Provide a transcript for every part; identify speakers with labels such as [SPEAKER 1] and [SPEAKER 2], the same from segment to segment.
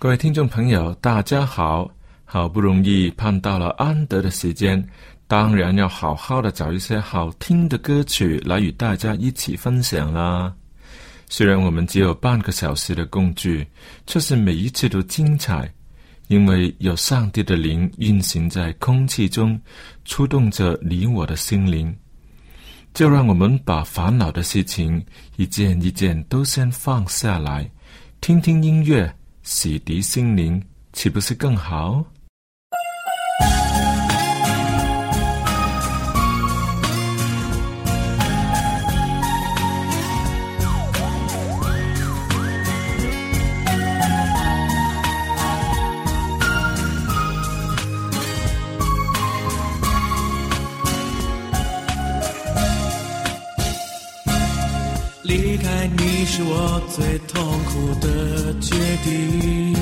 [SPEAKER 1] 各位听众朋友，大家好！好不容易盼到了安德的时间，当然要好好的找一些好听的歌曲来与大家一起分享啦。虽然我们只有半个小时的工具，却是每一次都精彩，因为有上帝的灵运行在空气中，触动着你我的心灵。就让我们把烦恼的事情一件一件都先放下来，听听音乐。洗涤心灵，岂不是更好？
[SPEAKER 2] 决定，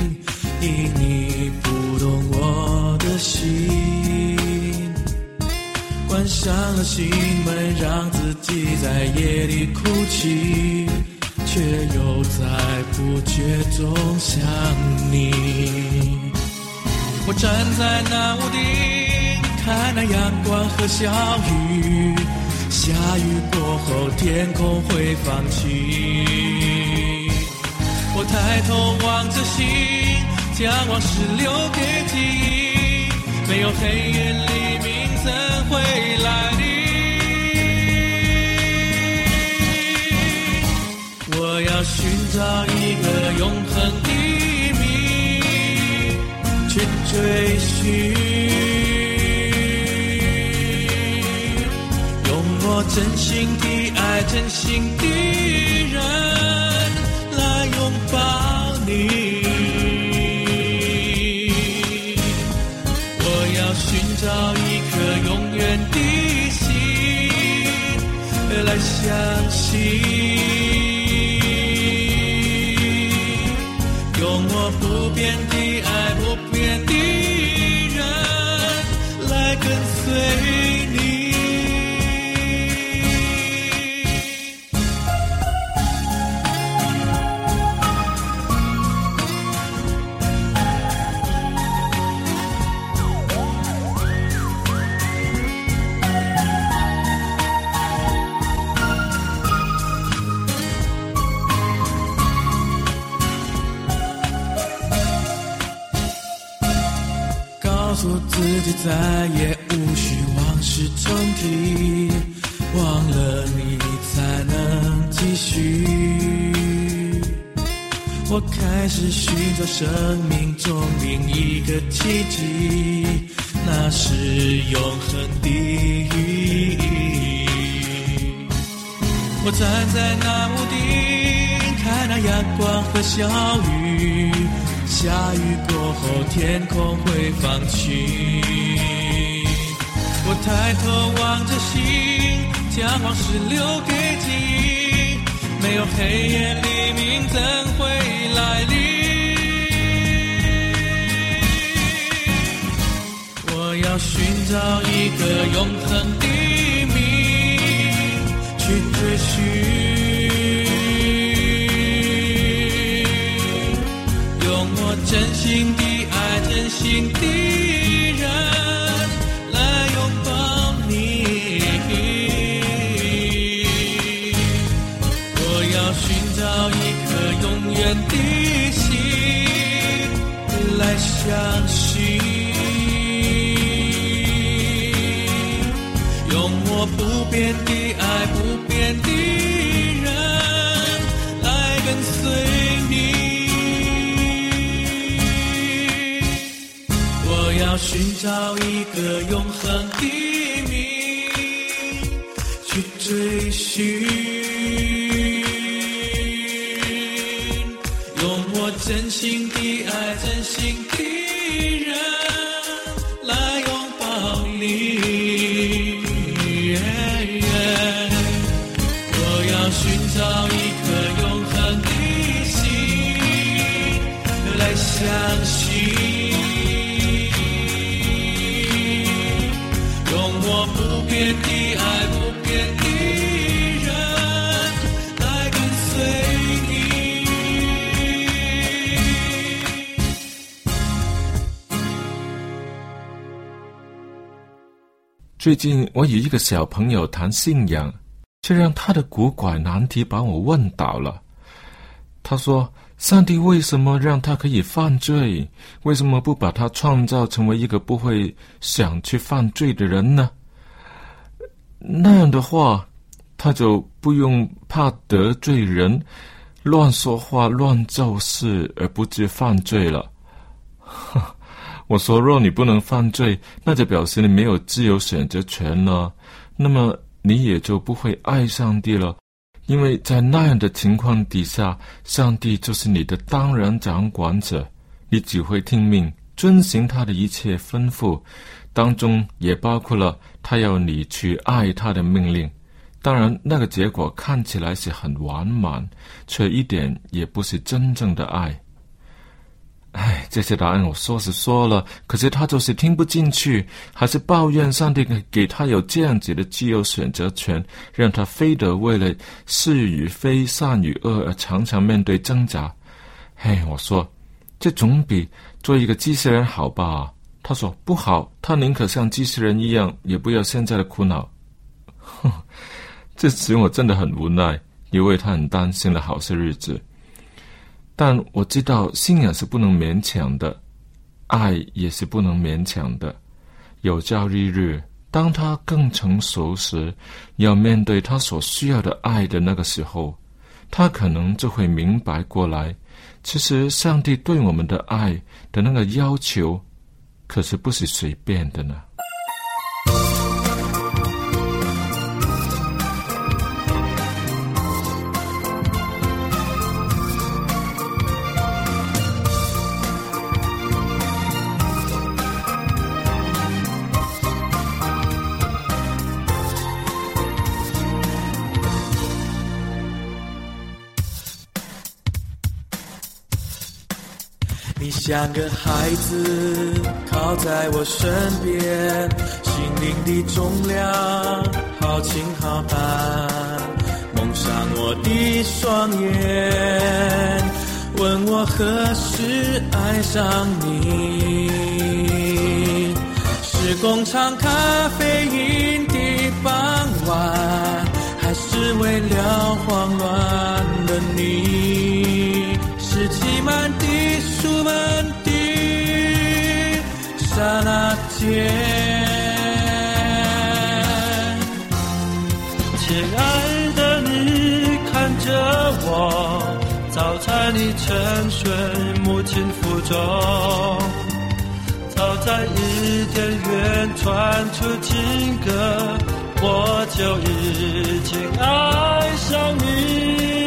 [SPEAKER 2] 因你不懂我的心。关上了心门，让自己在夜里哭泣，却又在不觉中想你。我站在那屋顶，看那阳光和小雨。下雨过后，天空会放晴。我抬头望着星，将往事留给记忆。没有黑夜，黎明怎会来临？我要寻找一个永恒的秘密，去追寻。用我真心的爱，真心的人，抱你。我要寻找一颗永远的心，来相信。告诉自己再也无需往事重提，忘了你才能继续。我开始寻找生命中另一个奇迹，那是永恒的意义。我站在那屋顶，看那阳光和小雨。下雨过后，天空会放晴。我抬头望着星，将往事留给记忆。没有黑夜，黎明怎会来临？我要寻找一个永恒的谜，去追寻。心的爱，真心的人来拥抱你。我要寻找一颗永远的心来相信，用我不变找一个永恒的
[SPEAKER 1] 最近我与一个小朋友谈信仰，却让他的古怪难题把我问倒了。他说：“上帝为什么让他可以犯罪？为什么不把他创造成为一个不会想去犯罪的人呢？那样的话，他就不用怕得罪人、乱说话、乱做事而不致犯罪了。”我说：“若你不能犯罪，那就表示你没有自由选择权了。那么你也就不会爱上帝了，因为在那样的情况底下，上帝就是你的当然掌管者，你只会听命，遵循他的一切吩咐，当中也包括了他要你去爱他的命令。当然，那个结果看起来是很完满，却一点也不是真正的爱。”哎，这些答案我说是说了，可是他就是听不进去，还是抱怨上帝给他有这样子的自由选择权，让他非得为了是与非、善与恶而常常面对挣扎。嘿，我说，这总比做一个机器人好吧？他说不好，他宁可像机器人一样，也不要现在的苦恼。哼，这时我真的很无奈，因为他很担心了好些日子。但我知道信仰是不能勉强的，爱也是不能勉强的。有朝一日，当他更成熟时，要面对他所需要的爱的那个时候，他可能就会明白过来，其实上帝对我们的爱的那个要求，可是不是随便的呢。
[SPEAKER 2] 像个孩子靠在我身边，心灵的重量好轻好淡，蒙上我的双眼，问我何时爱上你。是工厂咖啡因的傍晚，还是为了慌乱的你？是挤满的书本的刹那间。
[SPEAKER 3] 亲爱的你，看着我，早在你沉睡母亲腹中，早在伊甸园传出情歌，我就已经爱上你。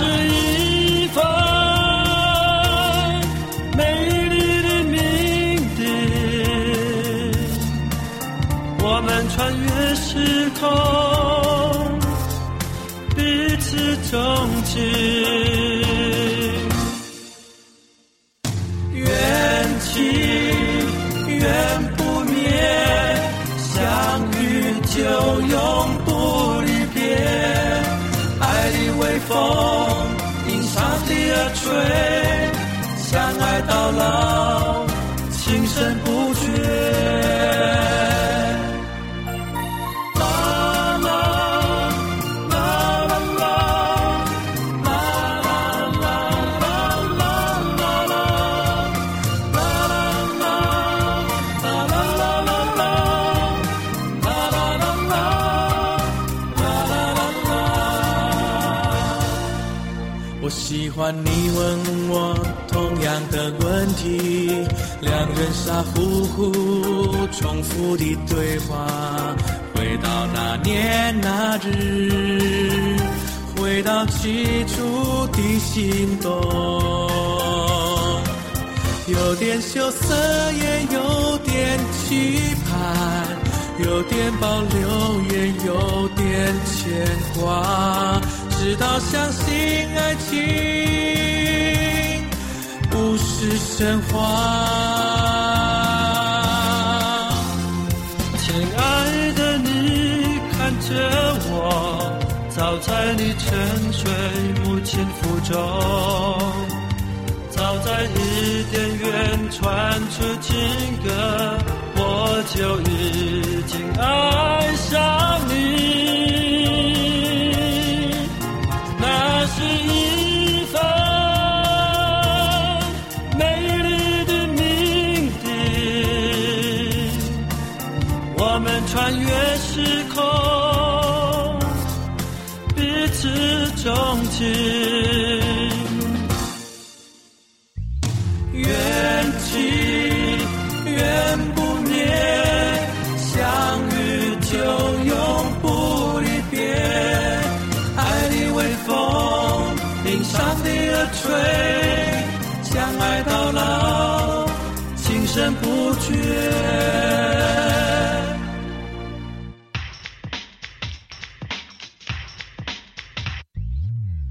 [SPEAKER 3] 是一份美丽的命定，我们穿越
[SPEAKER 2] 时空，彼此终期。喜欢你问我同样的问题，两人傻乎乎重复的对话，回到那年那日，回到起初的心动。有点羞涩，也有点期盼，有点保留，也有点牵挂。直到相信爱情不是神话。亲爱的你，看着我，早在你沉睡母亲腹中。早在伊甸园传出情歌，我就已经爱上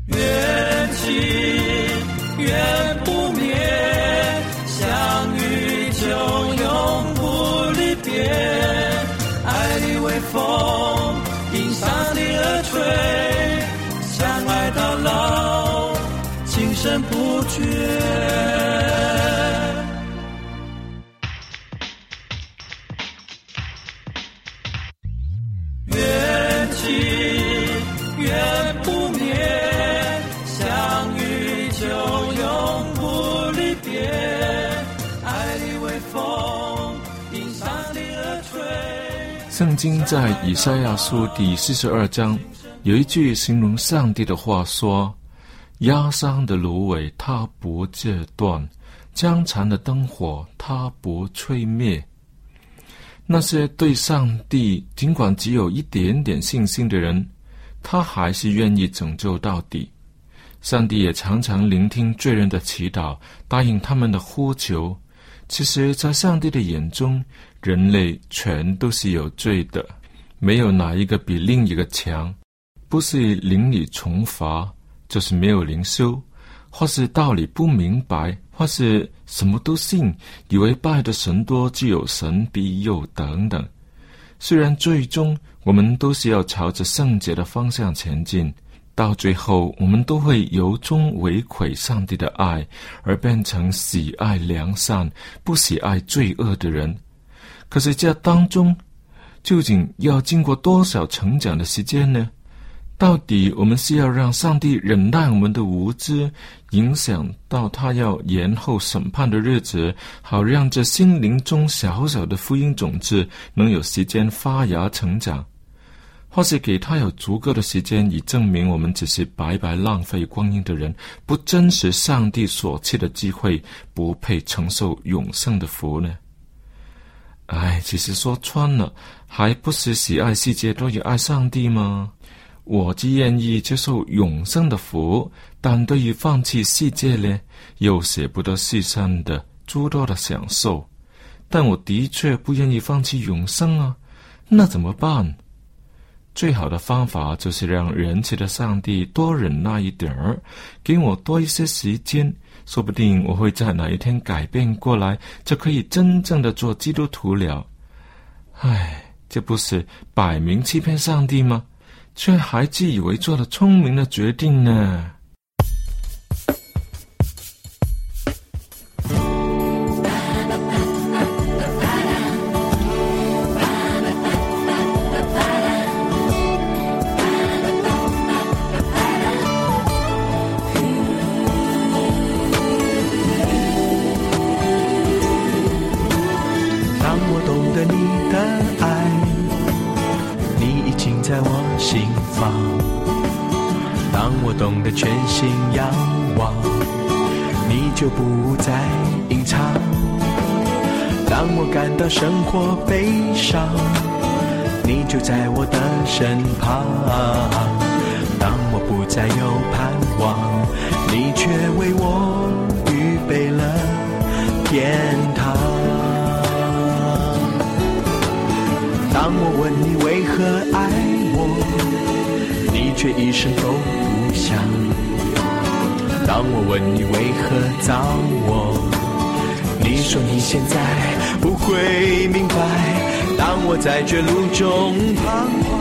[SPEAKER 2] 缘起缘不灭，相遇就永不离别。爱的微风迎上帝而吹，相爱到老，情深不绝。
[SPEAKER 1] 圣经在以赛亚书第四十二章有一句形容上帝的话说：“压伤的芦苇它不折断，将残的灯火它不吹灭。”那些对上帝尽管只有一点点信心的人，他还是愿意拯救到底。上帝也常常聆听罪人的祈祷，答应他们的呼求。其实，在上帝的眼中，人类全都是有罪的，没有哪一个比另一个强。不是邻里重罚，就是没有灵修，或是道理不明白，或是什么都信，以为拜的神多就有神庇佑等等。虽然最终我们都是要朝着圣洁的方向前进，到最后我们都会由衷为愧上帝的爱，而变成喜爱良善、不喜爱罪恶的人。可是这当中，究竟要经过多少成长的时间呢？到底我们是要让上帝忍耐我们的无知，影响到他要延后审判的日子，好让这心灵中小小的福音种子能有时间发芽成长；或是给他有足够的时间，以证明我们只是白白浪费光阴的人，不珍惜上帝所赐的机会，不配承受永生的福呢？哎，其实说穿了，还不是喜爱世界多于爱上帝吗？我既愿意接受永生的福，但对于放弃世界呢，又舍不得世上的诸多的享受。但我的确不愿意放弃永生啊，那怎么办？
[SPEAKER 4] 最好的方法就是让仁慈的上帝多忍耐一点儿，给我多一些时间，说不定我会在哪一天改变过来，就可以真正的做基督徒了。唉，这不是摆明欺骗上帝吗？却还自以为做了聪明的决定呢。
[SPEAKER 5] 当我问你为何爱我，你却一声都不响。当我问你为何找我？你说你现在不会明白，当我在绝路中彷徨，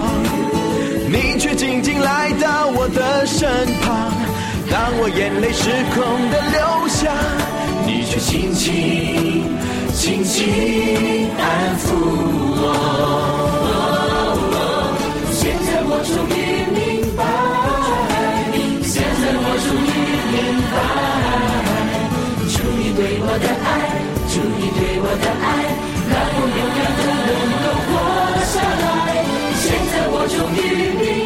[SPEAKER 5] 你却静静来到我的身旁。当我眼泪失控的流下，你却轻轻轻轻安抚我。现在我终于明白，现在我终于明白，主你对我的爱。祝你对我的爱，让我勇敢的能够活下来。现在我终于明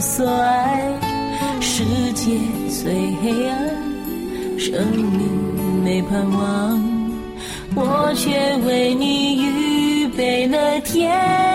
[SPEAKER 6] 所爱，世界最黑暗，生命没盼望，我却为你预备了天。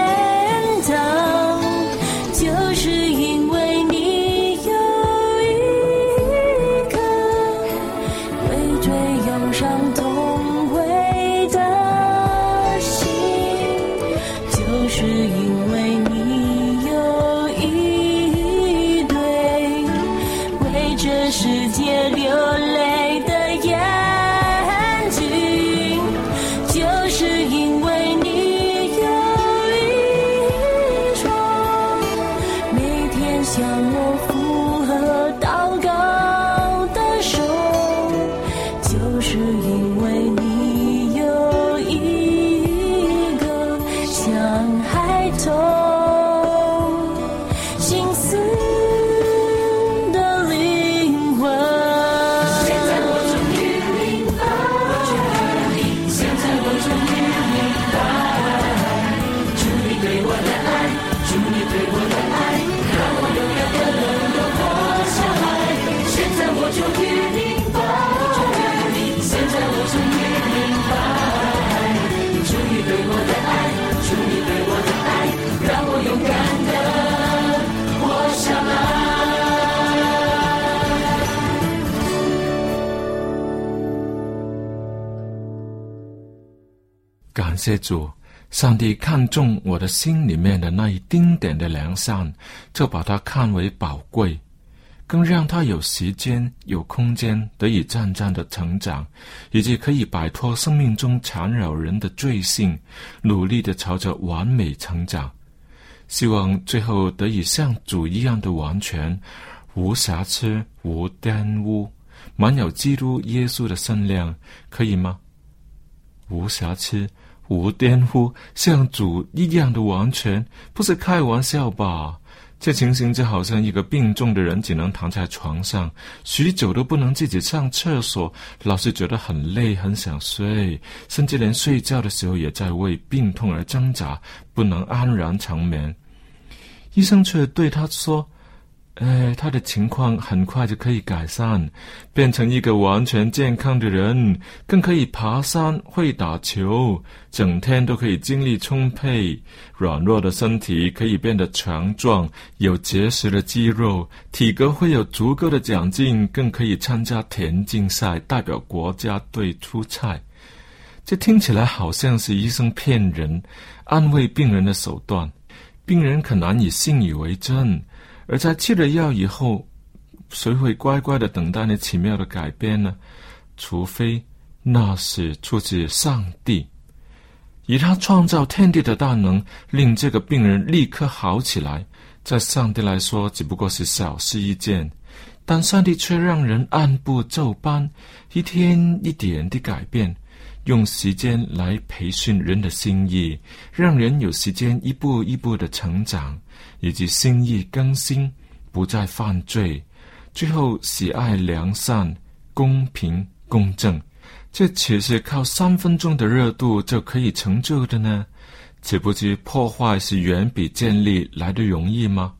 [SPEAKER 1] 谢主，上帝看中我的心里面的那一丁点的良善，就把它看为宝贵，更让他有时间、有空间得以渐渐的成长，以及可以摆脱生命中缠绕人的罪性，努力的朝着完美成长。希望最后得以像主一样的完全，无瑕疵、无玷污，满有基督耶稣的圣量，可以吗？无瑕疵。无颠覆，像主一样的完全，不是开玩笑吧？这情形就好像一个病重的人，只能躺在床上，许久都不能自己上厕所，老是觉得很累，很想睡，甚至连睡觉的时候也在为病痛而挣扎，不能安然长眠。医生却对他说。哎，他的情况很快就可以改善，变成一个完全健康的人，更可以爬山、会打球，整天都可以精力充沛。软弱的身体可以变得强壮，有结实的肌肉，体格会有足够的长进，更可以参加田径赛，代表国家队出赛。这听起来好像是医生骗人、安慰病人的手段，病人可难以信以为真。而在吃了药以后，谁会乖乖的等待那奇妙的改变呢？除非那是出自上帝，以他创造天地的大能，令这个病人立刻好起来。在上帝来说，只不过是小事一件，但上帝却让人按部就班，一天一点的改变，用时间来培训人的心意，让人有时间一步一步的成长。以及心意更新，不再犯罪，最后喜爱良善、公平、公正，这岂是靠三分钟的热度就可以成就的呢？岂不知破坏是远比建立来的容易吗？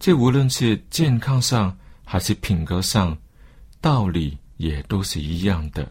[SPEAKER 1] 这无论是健康上还是品格上，道理也都是一样的。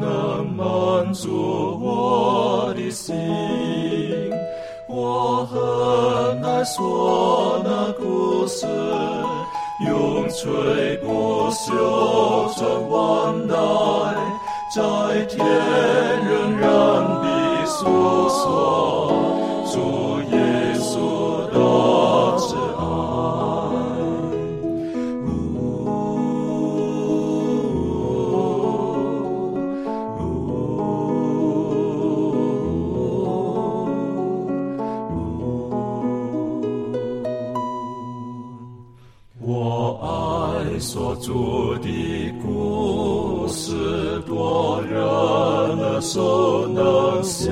[SPEAKER 2] 能满足我的心，我很难说那故事，永垂不朽传万代，在天仍然的诉说主耶想，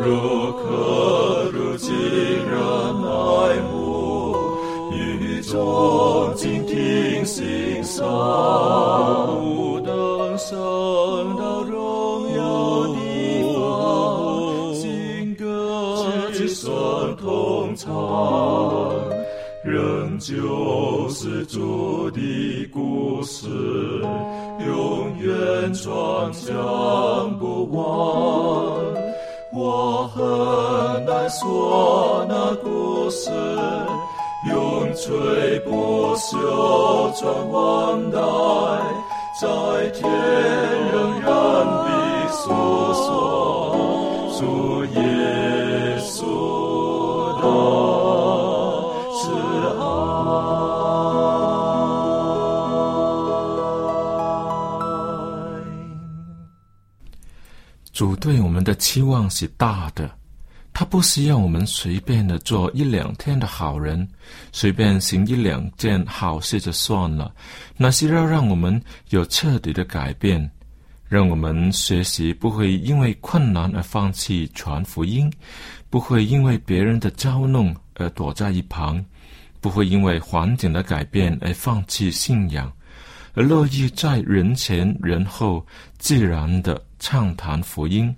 [SPEAKER 2] 如可如今人爱慕，与众静听欣赏，不等生到荣耀的方，新歌之声同唱。仍旧是主的故事，永远传讲我很难说那故事，永垂不朽传万代，在天
[SPEAKER 1] 对我们的期望是大的，他不需要我们随便的做一两天的好人，随便行一两件好事就算了。那是要让我们有彻底的改变，让我们学习不会因为困难而放弃传福音，不会因为别人的嘲弄而躲在一旁，不会因为环境的改变而放弃信仰，而乐意在人前人后自然的畅谈福音。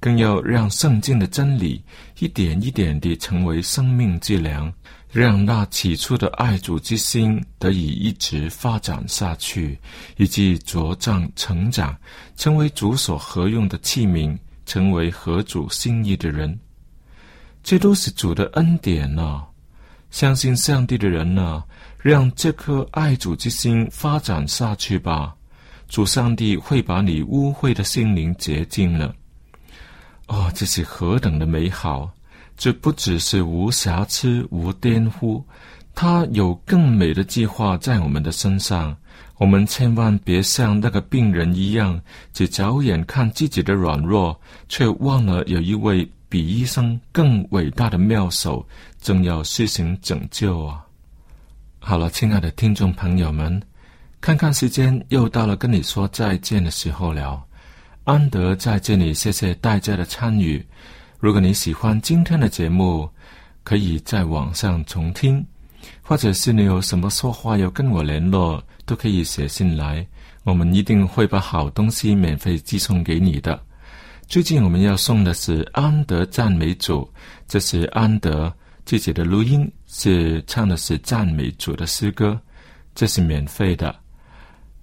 [SPEAKER 1] 更要让圣经的真理一点一点地成为生命之粮，让那起初的爱主之心得以一直发展下去，以及茁壮成长，成为主所合用的器皿，成为合主心意的人。这都是主的恩典呐！相信上帝的人呢，让这颗爱主之心发展下去吧。主上帝会把你污秽的心灵洁净了。哦，这是何等的美好！这不只是无瑕疵、无颠覆，它有更美的计划在我们的身上。我们千万别像那个病人一样，只着眼看自己的软弱，却忘了有一位比医生更伟大的妙手正要施行拯救啊！好了，亲爱的听众朋友们，看看时间，又到了跟你说再见的时候了。安德在这里，谢谢大家的参与。如果你喜欢今天的节目，可以在网上重听，或者是你有什么说话要跟我联络，都可以写信来，我们一定会把好东西免费寄送给你的。最近我们要送的是《安德赞美主》，这是安德自己的录音，是唱的是赞美主的诗歌，这是免费的。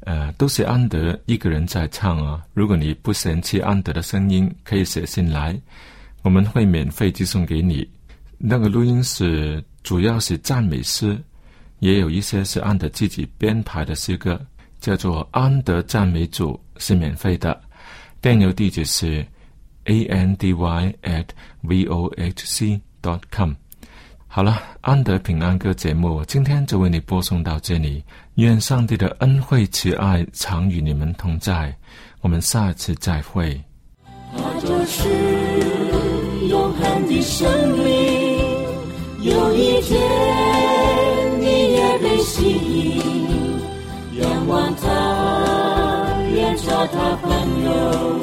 [SPEAKER 1] 呃，都是安德一个人在唱啊。如果你不嫌弃安德的声音，可以写信来，我们会免费寄送给你。那个录音是主要是赞美诗，也有一些是安德自己编排的诗歌，叫做《安德赞美组》，是免费的。电邮地址是 a n d y at v o h c dot com。好了，安德平安歌节目今天就为你播送到这里。愿上帝的恩惠慈爱常与你们同在。我们下次再会。
[SPEAKER 5] 是永恒的生命，有一天你也被吸引，仰望他，愿做他朋友。